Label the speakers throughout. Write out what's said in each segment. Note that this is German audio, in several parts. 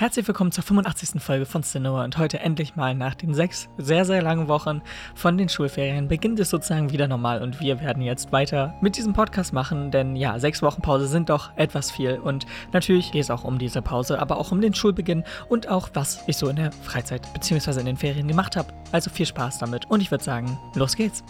Speaker 1: Herzlich willkommen zur 85. Folge von Cinema und heute endlich mal nach den sechs sehr, sehr langen Wochen von den Schulferien beginnt es sozusagen wieder normal und wir werden jetzt weiter mit diesem Podcast machen, denn ja, sechs Wochen Pause sind doch etwas viel und natürlich geht es auch um diese Pause, aber auch um den Schulbeginn und auch was ich so in der Freizeit bzw. in den Ferien gemacht habe. Also viel Spaß damit und ich würde sagen, los geht's.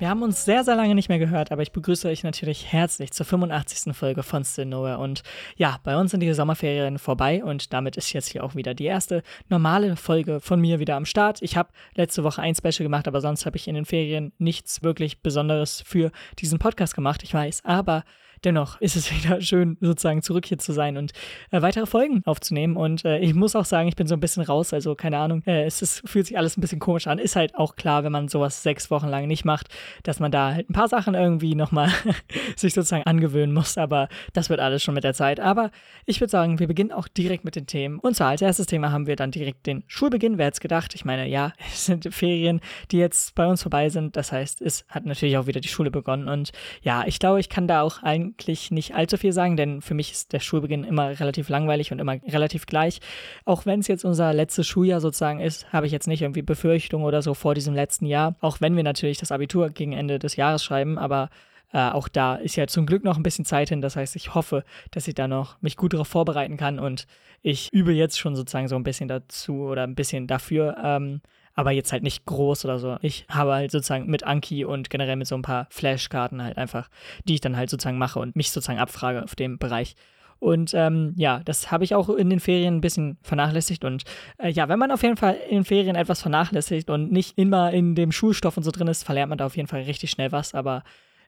Speaker 1: Wir haben uns sehr, sehr lange nicht mehr gehört, aber ich begrüße euch natürlich herzlich zur 85. Folge von Still Nowhere. Und ja, bei uns sind die Sommerferien vorbei und damit ist jetzt hier auch wieder die erste normale Folge von mir wieder am Start. Ich habe letzte Woche ein Special gemacht, aber sonst habe ich in den Ferien nichts wirklich Besonderes für diesen Podcast gemacht, ich weiß. Aber dennoch ist es wieder schön, sozusagen zurück hier zu sein und äh, weitere Folgen aufzunehmen. Und äh, ich muss auch sagen, ich bin so ein bisschen raus, also keine Ahnung, äh, es ist, fühlt sich alles ein bisschen komisch an. Ist halt auch klar, wenn man sowas sechs Wochen lang nicht macht, dass man da halt ein paar Sachen irgendwie nochmal sich sozusagen angewöhnen muss. Aber das wird alles schon mit der Zeit. Aber ich würde sagen, wir beginnen auch direkt mit den Themen. Und zwar als erstes Thema haben wir dann direkt den Schulbeginn. Wer hätte gedacht? Ich meine, ja, es sind Ferien, die jetzt bei uns vorbei sind. Das heißt, es hat natürlich auch wieder die Schule begonnen. Und ja, ich glaube, ich kann da auch ein eigentlich nicht allzu viel sagen, denn für mich ist der Schulbeginn immer relativ langweilig und immer relativ gleich. Auch wenn es jetzt unser letztes Schuljahr sozusagen ist, habe ich jetzt nicht irgendwie Befürchtungen oder so vor diesem letzten Jahr. Auch wenn wir natürlich das Abitur gegen Ende des Jahres schreiben, aber äh, auch da ist ja zum Glück noch ein bisschen Zeit hin. Das heißt, ich hoffe, dass ich da noch mich gut darauf vorbereiten kann und ich übe jetzt schon sozusagen so ein bisschen dazu oder ein bisschen dafür, ähm, aber jetzt halt nicht groß oder so. Ich habe halt sozusagen mit Anki und generell mit so ein paar Flashkarten halt einfach, die ich dann halt sozusagen mache und mich sozusagen abfrage auf dem Bereich. Und ähm, ja, das habe ich auch in den Ferien ein bisschen vernachlässigt. Und äh, ja, wenn man auf jeden Fall in den Ferien etwas vernachlässigt und nicht immer in dem Schulstoff und so drin ist, verlernt man da auf jeden Fall richtig schnell was. Aber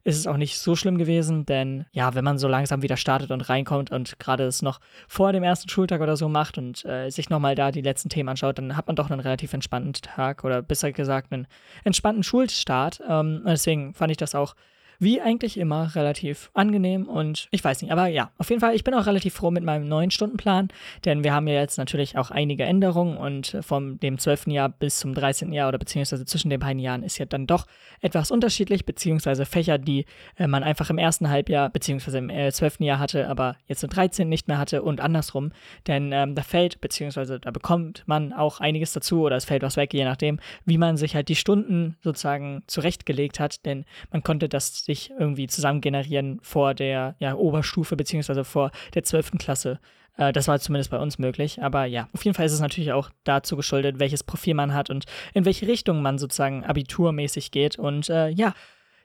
Speaker 1: ist es auch nicht so schlimm gewesen, denn ja, wenn man so langsam wieder startet und reinkommt und gerade es noch vor dem ersten Schultag oder so macht und äh, sich nochmal da die letzten Themen anschaut, dann hat man doch einen relativ entspannten Tag oder besser gesagt einen entspannten Schulstart. Ähm, deswegen fand ich das auch wie eigentlich immer relativ angenehm und ich weiß nicht, aber ja, auf jeden Fall, ich bin auch relativ froh mit meinem neuen Stundenplan, denn wir haben ja jetzt natürlich auch einige Änderungen und vom dem 12. Jahr bis zum 13. Jahr oder beziehungsweise zwischen den beiden Jahren ist ja dann doch etwas unterschiedlich, beziehungsweise Fächer, die äh, man einfach im ersten Halbjahr beziehungsweise im äh, 12. Jahr hatte, aber jetzt im 13. nicht mehr hatte und andersrum, denn ähm, da fällt beziehungsweise da bekommt man auch einiges dazu oder es fällt was weg, je nachdem, wie man sich halt die Stunden sozusagen zurechtgelegt hat, denn man konnte das sich irgendwie zusammen generieren vor der ja, Oberstufe beziehungsweise vor der 12. Klasse. Äh, das war zumindest bei uns möglich. Aber ja, auf jeden Fall ist es natürlich auch dazu geschuldet, welches Profil man hat und in welche Richtung man sozusagen abiturmäßig geht. Und äh, ja,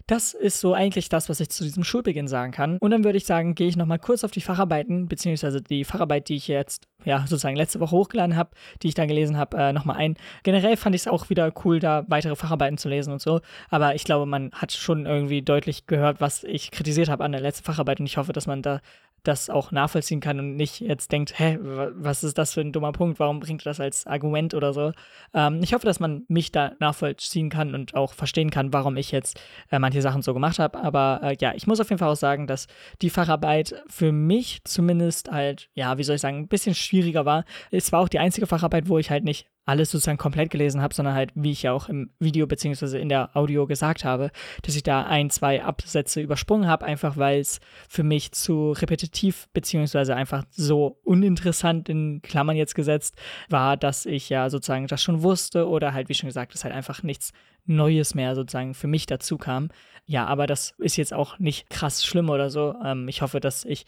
Speaker 1: das ist so eigentlich das, was ich zu diesem Schulbeginn sagen kann. Und dann würde ich sagen, gehe ich nochmal kurz auf die Facharbeiten, beziehungsweise die Facharbeit, die ich jetzt ja, sozusagen letzte Woche hochgeladen habe, die ich da gelesen habe, äh, nochmal ein. Generell fand ich es auch wieder cool, da weitere Facharbeiten zu lesen und so. Aber ich glaube, man hat schon irgendwie deutlich gehört, was ich kritisiert habe an der letzten Facharbeit und ich hoffe, dass man da das auch nachvollziehen kann und nicht jetzt denkt, hä, was ist das für ein dummer Punkt, warum bringt das als Argument oder so. Ähm, ich hoffe, dass man mich da nachvollziehen kann und auch verstehen kann, warum ich jetzt äh, manche Sachen so gemacht habe. Aber äh, ja, ich muss auf jeden Fall auch sagen, dass die Facharbeit für mich zumindest halt, ja, wie soll ich sagen, ein bisschen schwieriger war. Es war auch die einzige Facharbeit, wo ich halt nicht alles sozusagen komplett gelesen habe, sondern halt, wie ich ja auch im Video beziehungsweise in der Audio gesagt habe, dass ich da ein, zwei Absätze übersprungen habe, einfach weil es für mich zu repetitiv beziehungsweise einfach so uninteressant in Klammern jetzt gesetzt war, dass ich ja sozusagen das schon wusste oder halt, wie schon gesagt, dass halt einfach nichts Neues mehr sozusagen für mich dazu kam. Ja, aber das ist jetzt auch nicht krass schlimm oder so. Ähm, ich hoffe, dass ich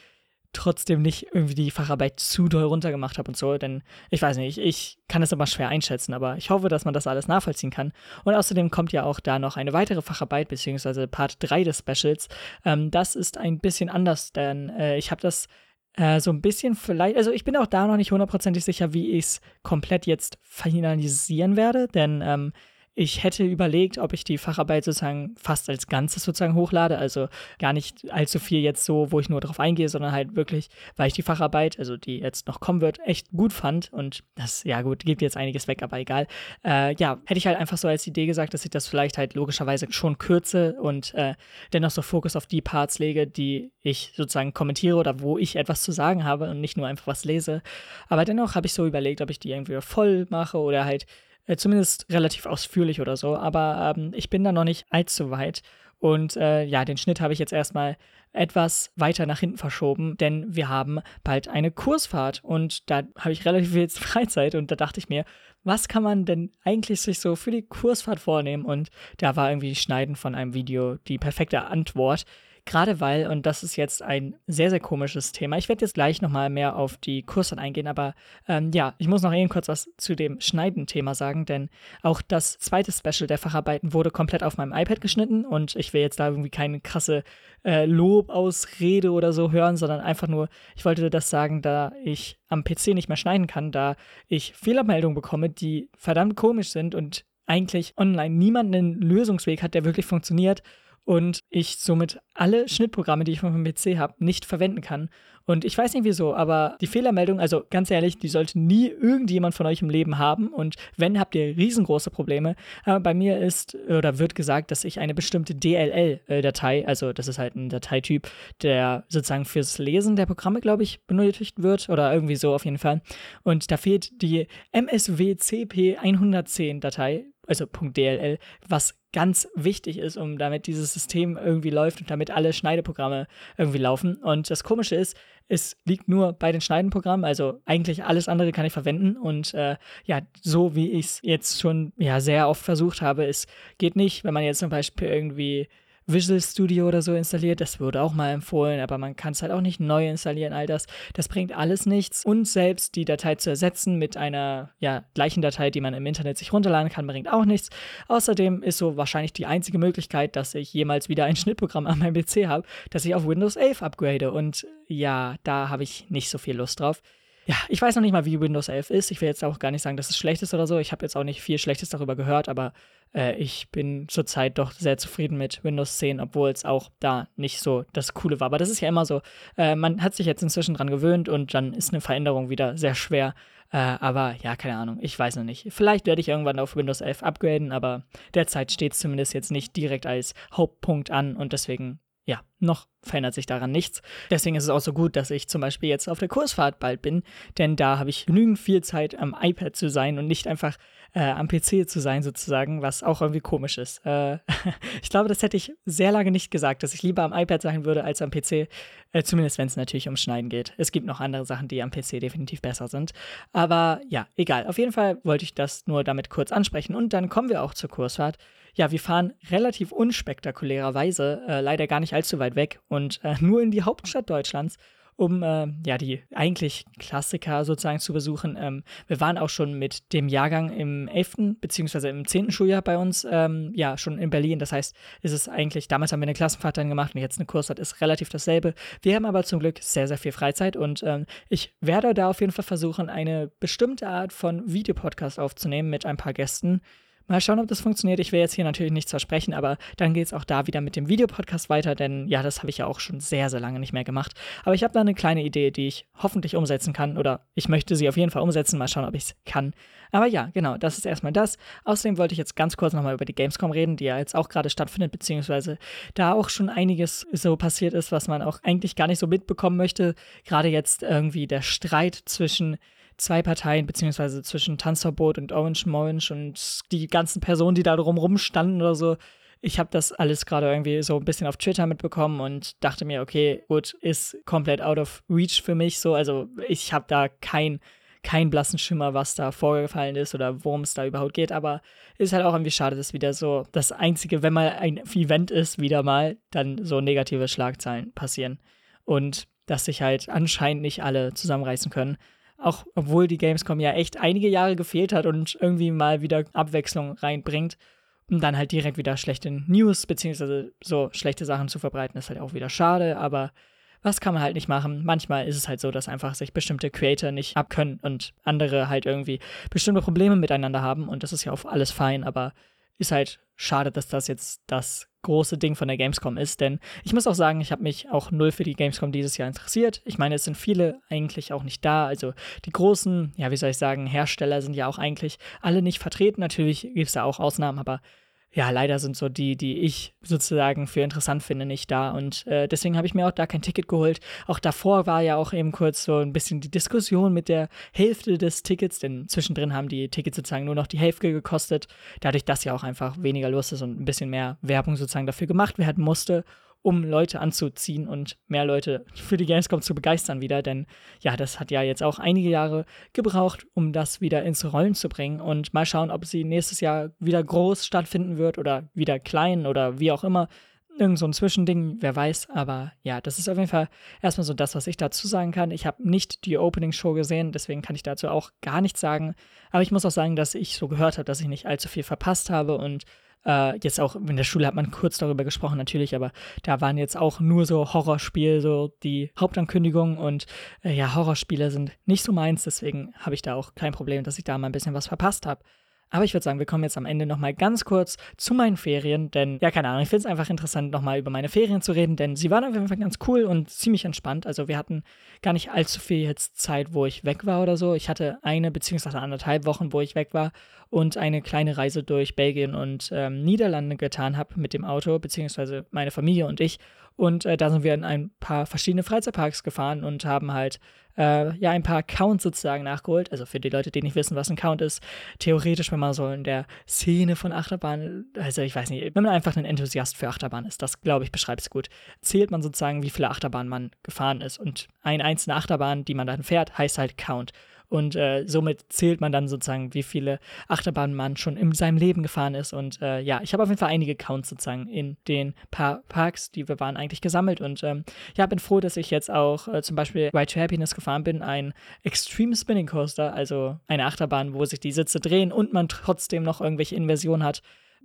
Speaker 1: trotzdem nicht irgendwie die Facharbeit zu doll runtergemacht habe und so, denn ich weiß nicht, ich kann es aber schwer einschätzen, aber ich hoffe, dass man das alles nachvollziehen kann. Und außerdem kommt ja auch da noch eine weitere Facharbeit, beziehungsweise Part 3 des Specials. Ähm, das ist ein bisschen anders, denn äh, ich habe das äh, so ein bisschen vielleicht, also ich bin auch da noch nicht hundertprozentig sicher, wie ich es komplett jetzt finalisieren werde, denn ähm, ich hätte überlegt, ob ich die Facharbeit sozusagen fast als Ganzes sozusagen hochlade, also gar nicht allzu viel jetzt so, wo ich nur drauf eingehe, sondern halt wirklich, weil ich die Facharbeit, also die jetzt noch kommen wird, echt gut fand und das, ja gut, gibt jetzt einiges weg, aber egal. Äh, ja, hätte ich halt einfach so als Idee gesagt, dass ich das vielleicht halt logischerweise schon kürze und äh, dennoch so Fokus auf die Parts lege, die ich sozusagen kommentiere oder wo ich etwas zu sagen habe und nicht nur einfach was lese. Aber dennoch habe ich so überlegt, ob ich die irgendwie voll mache oder halt äh, zumindest relativ ausführlich oder so, aber ähm, ich bin da noch nicht allzu weit. Und äh, ja, den Schnitt habe ich jetzt erstmal etwas weiter nach hinten verschoben, denn wir haben bald eine Kursfahrt und da habe ich relativ viel Freizeit und da dachte ich mir, was kann man denn eigentlich sich so für die Kursfahrt vornehmen? Und da war irgendwie Schneiden von einem Video die perfekte Antwort. Gerade weil, und das ist jetzt ein sehr, sehr komisches Thema, ich werde jetzt gleich nochmal mehr auf die Kurse eingehen, aber ähm, ja, ich muss noch eben kurz was zu dem Schneiden-Thema sagen, denn auch das zweite Special der Facharbeiten wurde komplett auf meinem iPad geschnitten und ich will jetzt da irgendwie keine krasse äh, Lobausrede oder so hören, sondern einfach nur, ich wollte das sagen, da ich am PC nicht mehr schneiden kann, da ich Fehlermeldungen bekomme, die verdammt komisch sind und eigentlich online niemand einen Lösungsweg hat, der wirklich funktioniert und ich somit alle Schnittprogramme, die ich von meinem PC habe, nicht verwenden kann. Und ich weiß nicht wieso, aber die Fehlermeldung, also ganz ehrlich, die sollte nie irgendjemand von euch im Leben haben. Und wenn, habt ihr riesengroße Probleme. Aber bei mir ist oder wird gesagt, dass ich eine bestimmte DLL-Datei, also das ist halt ein Dateityp, der sozusagen fürs Lesen der Programme, glaube ich, benötigt wird oder irgendwie so auf jeden Fall. Und da fehlt die MSWCP 110 Datei also .dll, was ganz wichtig ist, um damit dieses System irgendwie läuft und damit alle Schneideprogramme irgendwie laufen. Und das Komische ist, es liegt nur bei den Schneidenprogrammen, also eigentlich alles andere kann ich verwenden. Und äh, ja, so wie ich es jetzt schon ja sehr oft versucht habe, es geht nicht, wenn man jetzt zum Beispiel irgendwie Visual Studio oder so installiert. Das wurde auch mal empfohlen, aber man kann es halt auch nicht neu installieren, all das. Das bringt alles nichts. Und selbst die Datei zu ersetzen mit einer ja, gleichen Datei, die man im Internet sich runterladen kann, bringt auch nichts. Außerdem ist so wahrscheinlich die einzige Möglichkeit, dass ich jemals wieder ein Schnittprogramm an meinem PC habe, dass ich auf Windows 11 upgrade. Und ja, da habe ich nicht so viel Lust drauf ja, ich weiß noch nicht mal, wie Windows 11 ist. Ich will jetzt auch gar nicht sagen, dass es schlecht ist oder so. Ich habe jetzt auch nicht viel Schlechtes darüber gehört, aber äh, ich bin zurzeit doch sehr zufrieden mit Windows 10, obwohl es auch da nicht so das Coole war. Aber das ist ja immer so. Äh, man hat sich jetzt inzwischen dran gewöhnt und dann ist eine Veränderung wieder sehr schwer. Äh, aber ja, keine Ahnung, ich weiß noch nicht. Vielleicht werde ich irgendwann auf Windows 11 upgraden, aber derzeit steht es zumindest jetzt nicht direkt als Hauptpunkt an und deswegen ja, noch verändert sich daran nichts. Deswegen ist es auch so gut, dass ich zum Beispiel jetzt auf der Kursfahrt bald bin, denn da habe ich genügend viel Zeit am iPad zu sein und nicht einfach äh, am PC zu sein sozusagen, was auch irgendwie komisch ist. Äh, ich glaube, das hätte ich sehr lange nicht gesagt, dass ich lieber am iPad sein würde als am PC, äh, zumindest wenn es natürlich um Schneiden geht. Es gibt noch andere Sachen, die am PC definitiv besser sind. Aber ja, egal. Auf jeden Fall wollte ich das nur damit kurz ansprechen und dann kommen wir auch zur Kursfahrt ja, wir fahren relativ unspektakulärerweise, äh, leider gar nicht allzu weit weg und äh, nur in die Hauptstadt Deutschlands, um äh, ja die eigentlich Klassiker sozusagen zu besuchen. Ähm, wir waren auch schon mit dem Jahrgang im 11. bzw. im 10. Schuljahr bei uns, ähm, ja, schon in Berlin. Das heißt, ist es eigentlich, damals haben wir eine Klassenfahrt dann gemacht und jetzt eine Kursfahrt ist relativ dasselbe. Wir haben aber zum Glück sehr, sehr viel Freizeit und ähm, ich werde da auf jeden Fall versuchen, eine bestimmte Art von Videopodcast aufzunehmen mit ein paar Gästen. Mal schauen, ob das funktioniert. Ich will jetzt hier natürlich nichts versprechen, aber dann geht es auch da wieder mit dem Videopodcast weiter, denn ja, das habe ich ja auch schon sehr, sehr lange nicht mehr gemacht. Aber ich habe da eine kleine Idee, die ich hoffentlich umsetzen kann oder ich möchte sie auf jeden Fall umsetzen. Mal schauen, ob ich es kann. Aber ja, genau, das ist erstmal das. Außerdem wollte ich jetzt ganz kurz nochmal über die Gamescom reden, die ja jetzt auch gerade stattfindet, beziehungsweise da auch schon einiges so passiert ist, was man auch eigentlich gar nicht so mitbekommen möchte. Gerade jetzt irgendwie der Streit zwischen zwei Parteien, beziehungsweise zwischen Tanzverbot und Orange Morange und die ganzen Personen, die da drumrum standen oder so. Ich habe das alles gerade irgendwie so ein bisschen auf Twitter mitbekommen und dachte mir, okay, gut, ist komplett out of reach für mich so. Also ich habe da kein, kein blassen Schimmer, was da vorgefallen ist oder worum es da überhaupt geht. Aber ist halt auch irgendwie schade, dass wieder so das Einzige, wenn mal ein Event ist, wieder mal, dann so negative Schlagzeilen passieren. Und dass sich halt anscheinend nicht alle zusammenreißen können. Auch obwohl die Gamescom ja echt einige Jahre gefehlt hat und irgendwie mal wieder Abwechslung reinbringt, um dann halt direkt wieder schlechte News beziehungsweise so schlechte Sachen zu verbreiten, ist halt auch wieder schade, aber was kann man halt nicht machen? Manchmal ist es halt so, dass einfach sich bestimmte Creator nicht abkönnen und andere halt irgendwie bestimmte Probleme miteinander haben und das ist ja auch alles fein, aber ist halt schade, dass das jetzt das große Ding von der Gamescom ist, denn ich muss auch sagen, ich habe mich auch null für die Gamescom dieses Jahr interessiert. Ich meine, es sind viele eigentlich auch nicht da. Also die großen, ja, wie soll ich sagen, Hersteller sind ja auch eigentlich alle nicht vertreten. Natürlich gibt es da auch Ausnahmen, aber ja, leider sind so die, die ich sozusagen für interessant finde, nicht da. Und äh, deswegen habe ich mir auch da kein Ticket geholt. Auch davor war ja auch eben kurz so ein bisschen die Diskussion mit der Hälfte des Tickets, denn zwischendrin haben die Tickets sozusagen nur noch die Hälfte gekostet. Dadurch, dass ja auch einfach weniger los ist und ein bisschen mehr Werbung sozusagen dafür gemacht werden musste um Leute anzuziehen und mehr Leute für die Gamescom zu begeistern wieder. Denn ja, das hat ja jetzt auch einige Jahre gebraucht, um das wieder ins Rollen zu bringen. Und mal schauen, ob sie nächstes Jahr wieder groß stattfinden wird oder wieder klein oder wie auch immer. Irgend so ein Zwischending, wer weiß. Aber ja, das ist auf jeden Fall erstmal so das, was ich dazu sagen kann. Ich habe nicht die Opening-Show gesehen, deswegen kann ich dazu auch gar nichts sagen. Aber ich muss auch sagen, dass ich so gehört habe, dass ich nicht allzu viel verpasst habe und äh, jetzt auch in der Schule hat man kurz darüber gesprochen, natürlich, aber da waren jetzt auch nur so Horrorspiele, so die Hauptankündigung und äh, ja, Horrorspiele sind nicht so meins, deswegen habe ich da auch kein Problem, dass ich da mal ein bisschen was verpasst habe. Aber ich würde sagen, wir kommen jetzt am Ende nochmal ganz kurz zu meinen Ferien, denn, ja, keine Ahnung, ich finde es einfach interessant, nochmal über meine Ferien zu reden, denn sie waren auf jeden Fall ganz cool und ziemlich entspannt. Also wir hatten gar nicht allzu viel jetzt Zeit, wo ich weg war oder so. Ich hatte eine beziehungsweise anderthalb Wochen, wo ich weg war und eine kleine Reise durch Belgien und ähm, Niederlande getan habe mit dem Auto, beziehungsweise meine Familie und ich. Und äh, da sind wir in ein paar verschiedene Freizeitparks gefahren und haben halt äh, ja ein paar Counts sozusagen nachgeholt. Also für die Leute, die nicht wissen, was ein Count ist, theoretisch, wenn man so in der Szene von Achterbahn, also ich weiß nicht, wenn man einfach ein Enthusiast für Achterbahn ist, das glaube ich beschreibt es gut, zählt man sozusagen, wie viele Achterbahnen man gefahren ist. Und eine einzelne Achterbahn, die man dann fährt, heißt halt Count. Und äh, somit zählt man dann sozusagen, wie viele Achterbahnen man schon in seinem Leben gefahren ist. Und äh, ja, ich habe auf jeden Fall einige Counts sozusagen in den paar Parks, die wir waren, eigentlich gesammelt. Und ähm, ja, bin froh, dass ich jetzt auch äh, zum Beispiel Ride to Happiness gefahren bin, ein Extreme Spinning Coaster, also eine Achterbahn, wo sich die Sitze drehen und man trotzdem noch irgendwelche Inversionen hat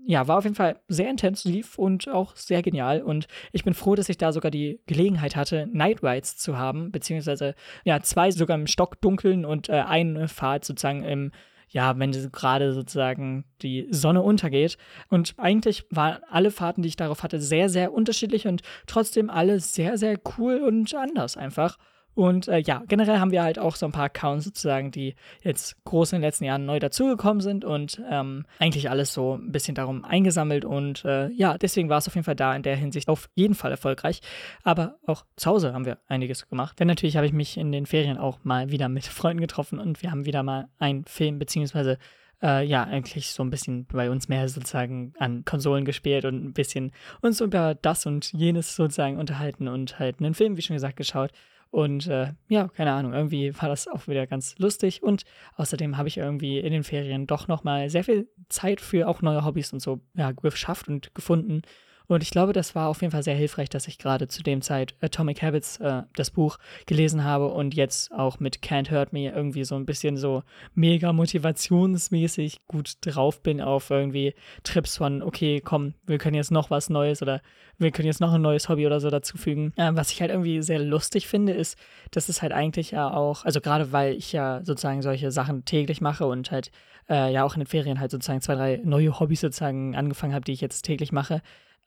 Speaker 1: ja, war auf jeden Fall sehr intensiv und auch sehr genial. Und ich bin froh, dass ich da sogar die Gelegenheit hatte, Night Rides zu haben, beziehungsweise ja, zwei sogar im Stockdunkeln und äh, eine Fahrt sozusagen im ja, wenn gerade sozusagen die Sonne untergeht. Und eigentlich waren alle Fahrten, die ich darauf hatte, sehr, sehr unterschiedlich und trotzdem alle sehr, sehr cool und anders einfach. Und äh, ja, generell haben wir halt auch so ein paar Accounts sozusagen, die jetzt groß in den letzten Jahren neu dazugekommen sind und ähm, eigentlich alles so ein bisschen darum eingesammelt. Und äh, ja, deswegen war es auf jeden Fall da in der Hinsicht auf jeden Fall erfolgreich. Aber auch zu Hause haben wir einiges gemacht. Denn natürlich habe ich mich in den Ferien auch mal wieder mit Freunden getroffen und wir haben wieder mal einen Film beziehungsweise äh, ja, eigentlich so ein bisschen bei uns mehr sozusagen an Konsolen gespielt und ein bisschen uns über das und jenes sozusagen unterhalten und halt einen Film, wie schon gesagt, geschaut. Und äh, ja, keine Ahnung, irgendwie war das auch wieder ganz lustig. Und außerdem habe ich irgendwie in den Ferien doch nochmal sehr viel Zeit für auch neue Hobbys und so ja, geschafft und gefunden. Und ich glaube, das war auf jeden Fall sehr hilfreich, dass ich gerade zu dem Zeit Atomic Habits, äh, das Buch, gelesen habe und jetzt auch mit Can't Hurt Me irgendwie so ein bisschen so mega motivationsmäßig gut drauf bin auf irgendwie Trips von, okay, komm, wir können jetzt noch was Neues oder wir können jetzt noch ein neues Hobby oder so dazufügen. Äh, was ich halt irgendwie sehr lustig finde, ist, dass es halt eigentlich ja auch, also gerade weil ich ja sozusagen solche Sachen täglich mache und halt äh, ja auch in den Ferien halt sozusagen zwei, drei neue Hobbys sozusagen angefangen habe, die ich jetzt täglich mache,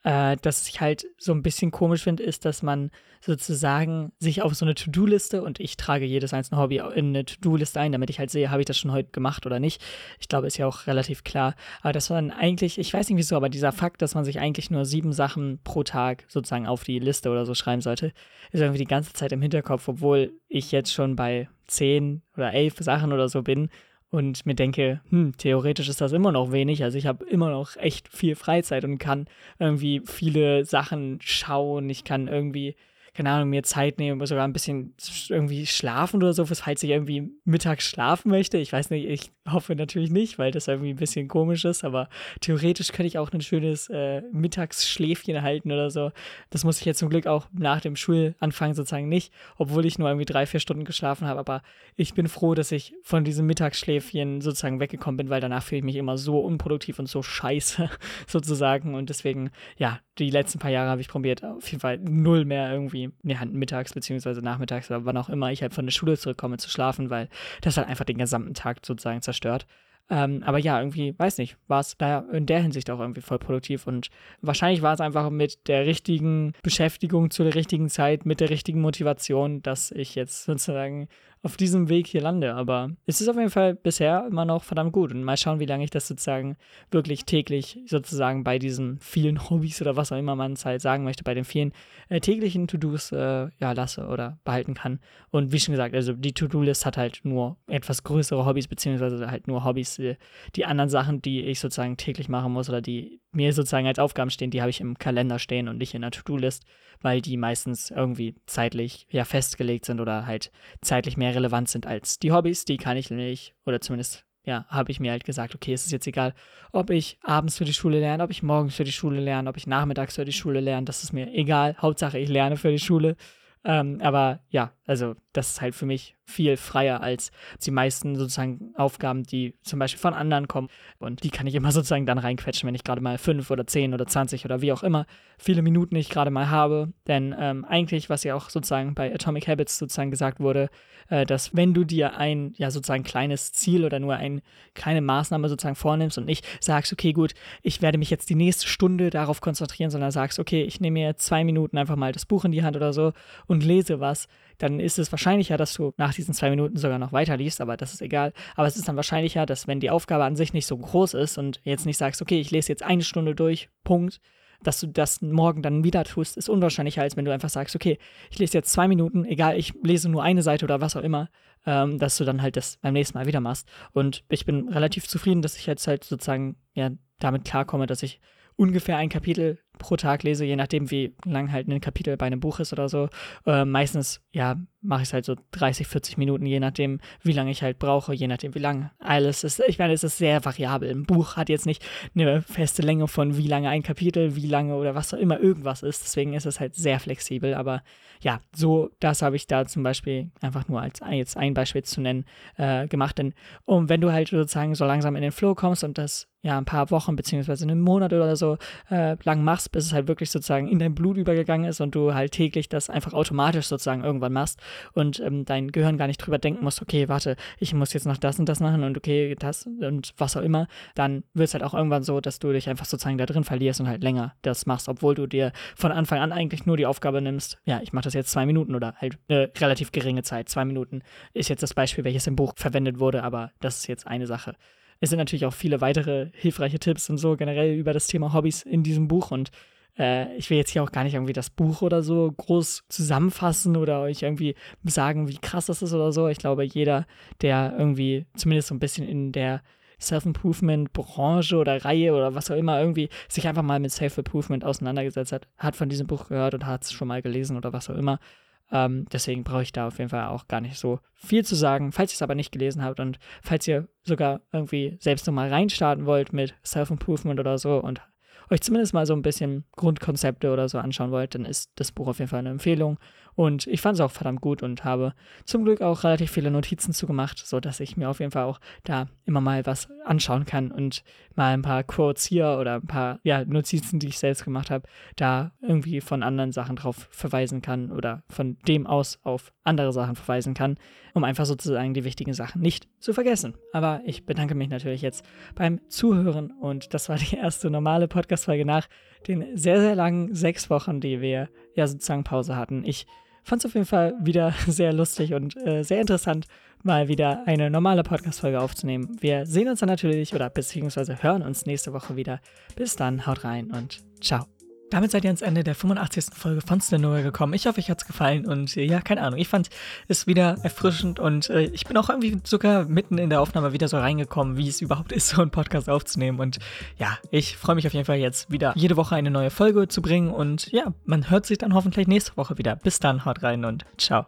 Speaker 1: äh, dass ich halt so ein bisschen komisch finde, ist, dass man sozusagen sich auf so eine To-Do-Liste und ich trage jedes einzelne Hobby in eine To-Do-Liste ein, damit ich halt sehe, habe ich das schon heute gemacht oder nicht. Ich glaube, ist ja auch relativ klar. Aber das war dann eigentlich, ich weiß nicht wieso, aber dieser Fakt, dass man sich eigentlich nur sieben Sachen pro Tag sozusagen auf die Liste oder so schreiben sollte, ist irgendwie die ganze Zeit im Hinterkopf, obwohl ich jetzt schon bei zehn oder elf Sachen oder so bin und mir denke, hm, theoretisch ist das immer noch wenig. Also ich habe immer noch echt viel Freizeit und kann irgendwie viele Sachen schauen. Ich kann irgendwie keine Ahnung, mir Zeit nehmen, sogar ein bisschen irgendwie schlafen oder so, falls ich irgendwie mittags schlafen möchte. Ich weiß nicht, ich hoffe natürlich nicht, weil das irgendwie ein bisschen komisch ist, aber theoretisch könnte ich auch ein schönes äh, Mittagsschläfchen halten oder so. Das muss ich jetzt zum Glück auch nach dem Schulanfang sozusagen nicht, obwohl ich nur irgendwie drei, vier Stunden geschlafen habe, aber ich bin froh, dass ich von diesem Mittagsschläfchen sozusagen weggekommen bin, weil danach fühle ich mich immer so unproduktiv und so scheiße sozusagen und deswegen, ja, die letzten paar Jahre habe ich probiert, auf jeden Fall null mehr irgendwie, ja, mittags beziehungsweise nachmittags oder wann auch immer ich halt von der Schule zurückkomme zu schlafen, weil das halt einfach den gesamten Tag sozusagen zerstört. Ähm, aber ja, irgendwie, weiß nicht, war es da in der Hinsicht auch irgendwie voll produktiv und wahrscheinlich war es einfach mit der richtigen Beschäftigung zu der richtigen Zeit, mit der richtigen Motivation, dass ich jetzt sozusagen auf diesem Weg hier lande. Aber es ist auf jeden Fall bisher immer noch verdammt gut. Und mal schauen, wie lange ich das sozusagen wirklich täglich sozusagen bei diesen vielen Hobbys oder was auch immer man es halt sagen möchte, bei den vielen äh, täglichen To-Dos äh, ja, lasse oder behalten kann. Und wie schon gesagt, also die To-Do-List hat halt nur etwas größere Hobbys, beziehungsweise halt nur Hobbys. Äh, die anderen Sachen, die ich sozusagen täglich machen muss oder die mir sozusagen als Aufgaben stehen, die habe ich im Kalender stehen und nicht in der To-Do-List, weil die meistens irgendwie zeitlich ja festgelegt sind oder halt zeitlich mehr relevant sind als die Hobbys. Die kann ich nicht, oder zumindest ja, habe ich mir halt gesagt, okay, es ist jetzt egal, ob ich abends für die Schule lerne, ob ich morgens für die Schule lerne, ob ich nachmittags für die Schule lerne, das ist mir egal. Hauptsache, ich lerne für die Schule. Ähm, aber ja, also das ist halt für mich viel freier als die meisten sozusagen Aufgaben, die zum Beispiel von anderen kommen. Und die kann ich immer sozusagen dann reinquetschen, wenn ich gerade mal fünf oder zehn oder zwanzig oder wie auch immer viele Minuten ich gerade mal habe. Denn ähm, eigentlich, was ja auch sozusagen bei Atomic Habits sozusagen gesagt wurde, äh, dass wenn du dir ein, ja sozusagen kleines Ziel oder nur eine kleine Maßnahme sozusagen vornimmst und nicht sagst, okay, gut, ich werde mich jetzt die nächste Stunde darauf konzentrieren, sondern sagst, okay, ich nehme mir zwei Minuten einfach mal das Buch in die Hand oder so und lese was, dann ist es wahrscheinlicher, dass du nach diesen zwei Minuten sogar noch weiterliest, aber das ist egal. Aber es ist dann wahrscheinlicher, dass wenn die Aufgabe an sich nicht so groß ist und jetzt nicht sagst, okay, ich lese jetzt eine Stunde durch, Punkt, dass du das morgen dann wieder tust, ist unwahrscheinlicher, als wenn du einfach sagst, okay, ich lese jetzt zwei Minuten, egal, ich lese nur eine Seite oder was auch immer, ähm, dass du dann halt das beim nächsten Mal wieder machst. Und ich bin relativ zufrieden, dass ich jetzt halt sozusagen ja damit klarkomme, dass ich ungefähr ein Kapitel pro Tag lese, je nachdem, wie lang halt ein Kapitel bei einem Buch ist oder so. Äh, meistens, ja, mache ich es halt so 30, 40 Minuten, je nachdem, wie lange ich halt brauche, je nachdem, wie lang alles ist. Ich meine, es ist sehr variabel. Ein Buch hat jetzt nicht eine feste Länge von wie lange ein Kapitel, wie lange oder was auch immer irgendwas ist. Deswegen ist es halt sehr flexibel. Aber ja, so, das habe ich da zum Beispiel einfach nur als jetzt ein Beispiel zu nennen äh, gemacht. Denn um, wenn du halt sozusagen so langsam in den Flow kommst und das ja ein paar Wochen beziehungsweise einen Monat oder so äh, lang machst, bis es halt wirklich sozusagen in dein Blut übergegangen ist und du halt täglich das einfach automatisch sozusagen irgendwann machst und ähm, dein Gehirn gar nicht drüber denken musst, okay, warte, ich muss jetzt noch das und das machen und okay, das und was auch immer, dann wird es halt auch irgendwann so, dass du dich einfach sozusagen da drin verlierst und halt länger das machst, obwohl du dir von Anfang an eigentlich nur die Aufgabe nimmst, ja, ich mache das jetzt zwei Minuten oder halt eine relativ geringe Zeit. Zwei Minuten ist jetzt das Beispiel, welches im Buch verwendet wurde, aber das ist jetzt eine Sache. Es sind natürlich auch viele weitere hilfreiche Tipps und so generell über das Thema Hobbys in diesem Buch und äh, ich will jetzt hier auch gar nicht irgendwie das Buch oder so groß zusammenfassen oder euch irgendwie sagen, wie krass das ist oder so. Ich glaube, jeder, der irgendwie zumindest so ein bisschen in der Self-Improvement-Branche oder Reihe oder was auch immer irgendwie sich einfach mal mit Self-Improvement auseinandergesetzt hat, hat von diesem Buch gehört und hat es schon mal gelesen oder was auch immer. Ähm, deswegen brauche ich da auf jeden Fall auch gar nicht so viel zu sagen. Falls ihr es aber nicht gelesen habt und falls ihr sogar irgendwie selbst nochmal reinstarten wollt mit Self-Improvement oder so und euch zumindest mal so ein bisschen Grundkonzepte oder so anschauen wollt, dann ist das Buch auf jeden Fall eine Empfehlung. Und ich fand es auch verdammt gut und habe zum Glück auch relativ viele Notizen zugemacht, sodass ich mir auf jeden Fall auch da immer mal was anschauen kann und mal ein paar Quotes hier oder ein paar ja, Notizen, die ich selbst gemacht habe, da irgendwie von anderen Sachen drauf verweisen kann oder von dem aus auf andere Sachen verweisen kann, um einfach sozusagen die wichtigen Sachen nicht zu vergessen. Aber ich bedanke mich natürlich jetzt beim Zuhören und das war die erste normale Podcast-Folge nach den sehr, sehr langen sechs Wochen, die wir ja sozusagen Pause hatten. Ich fand es auf jeden Fall wieder sehr lustig und äh, sehr interessant, mal wieder eine normale Podcast-Folge aufzunehmen. Wir sehen uns dann natürlich oder beziehungsweise hören uns nächste Woche wieder. Bis dann, haut rein und ciao. Damit seid ihr ans Ende der 85. Folge von Stenora gekommen. Ich hoffe, euch hat es gefallen und äh, ja, keine Ahnung. Ich fand es wieder erfrischend und äh, ich bin auch irgendwie sogar mitten in der Aufnahme wieder so reingekommen, wie es überhaupt ist, so einen Podcast aufzunehmen. Und ja, ich freue mich auf jeden Fall jetzt wieder jede Woche eine neue Folge zu bringen und ja, man hört sich dann hoffentlich nächste Woche wieder. Bis dann, haut rein und ciao.